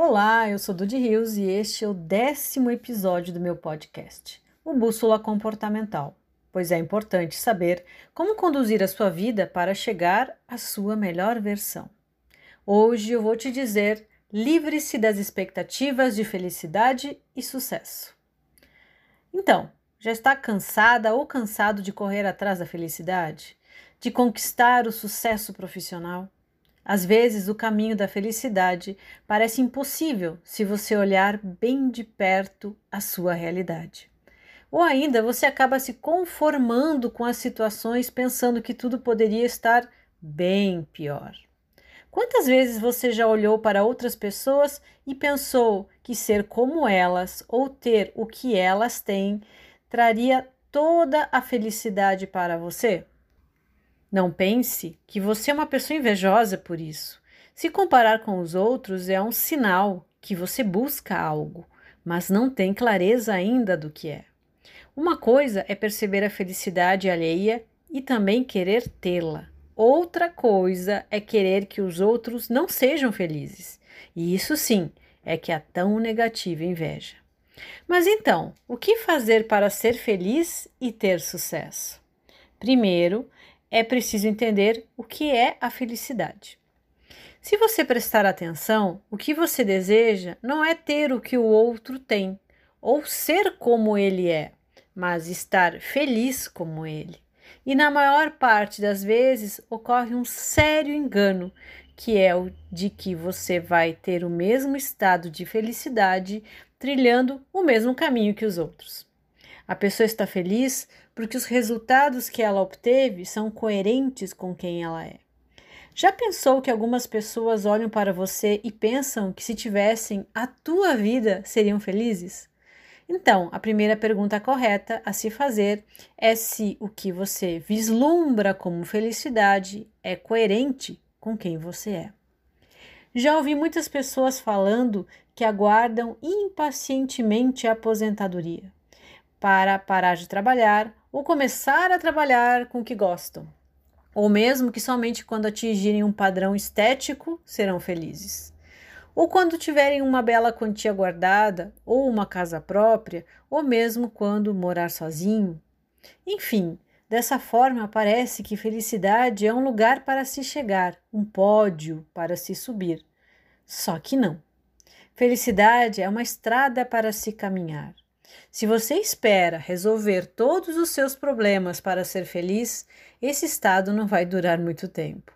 Olá, eu sou Dudy Rios e este é o décimo episódio do meu podcast, o Bússola Comportamental, pois é importante saber como conduzir a sua vida para chegar à sua melhor versão. Hoje eu vou te dizer: livre-se das expectativas de felicidade e sucesso. Então, já está cansada ou cansado de correr atrás da felicidade? De conquistar o sucesso profissional? Às vezes, o caminho da felicidade parece impossível se você olhar bem de perto a sua realidade. Ou ainda você acaba se conformando com as situações pensando que tudo poderia estar bem pior. Quantas vezes você já olhou para outras pessoas e pensou que ser como elas ou ter o que elas têm traria toda a felicidade para você? Não pense que você é uma pessoa invejosa por isso. Se comparar com os outros é um sinal que você busca algo, mas não tem clareza ainda do que é. Uma coisa é perceber a felicidade alheia e também querer tê-la. Outra coisa é querer que os outros não sejam felizes. E isso sim é que é tão negativa inveja. Mas então, o que fazer para ser feliz e ter sucesso? Primeiro, é preciso entender o que é a felicidade. Se você prestar atenção, o que você deseja não é ter o que o outro tem ou ser como ele é, mas estar feliz como ele. E na maior parte das vezes ocorre um sério engano, que é o de que você vai ter o mesmo estado de felicidade trilhando o mesmo caminho que os outros. A pessoa está feliz porque os resultados que ela obteve são coerentes com quem ela é. Já pensou que algumas pessoas olham para você e pensam que se tivessem a tua vida seriam felizes? Então, a primeira pergunta correta a se fazer é se o que você vislumbra como felicidade é coerente com quem você é. Já ouvi muitas pessoas falando que aguardam impacientemente a aposentadoria para parar de trabalhar ou começar a trabalhar com o que gostam, ou mesmo que somente quando atingirem um padrão estético serão felizes. Ou quando tiverem uma bela quantia guardada, ou uma casa própria, ou mesmo quando morar sozinho. Enfim, dessa forma parece que felicidade é um lugar para se chegar, um pódio para se subir. Só que não. Felicidade é uma estrada para se caminhar. Se você espera resolver todos os seus problemas para ser feliz, esse estado não vai durar muito tempo.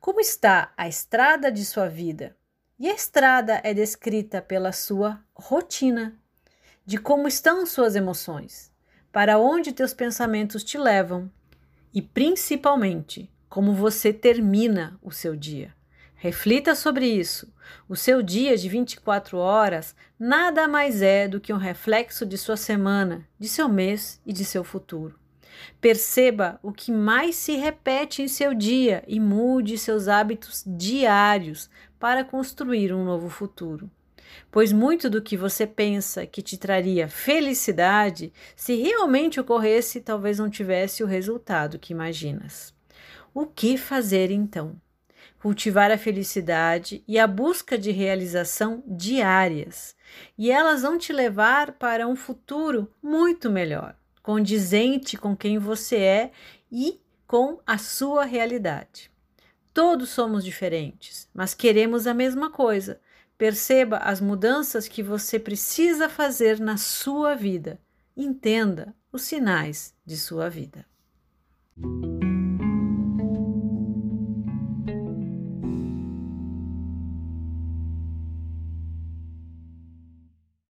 Como está a estrada de sua vida? E a estrada é descrita pela sua rotina, de como estão suas emoções, para onde teus pensamentos te levam e principalmente como você termina o seu dia. Reflita sobre isso. O seu dia de 24 horas nada mais é do que um reflexo de sua semana, de seu mês e de seu futuro. Perceba o que mais se repete em seu dia e mude seus hábitos diários para construir um novo futuro. Pois muito do que você pensa que te traria felicidade, se realmente ocorresse, talvez não tivesse o resultado que imaginas. O que fazer então? Cultivar a felicidade e a busca de realização diárias, e elas vão te levar para um futuro muito melhor, condizente com quem você é e com a sua realidade. Todos somos diferentes, mas queremos a mesma coisa. Perceba as mudanças que você precisa fazer na sua vida. Entenda os sinais de sua vida.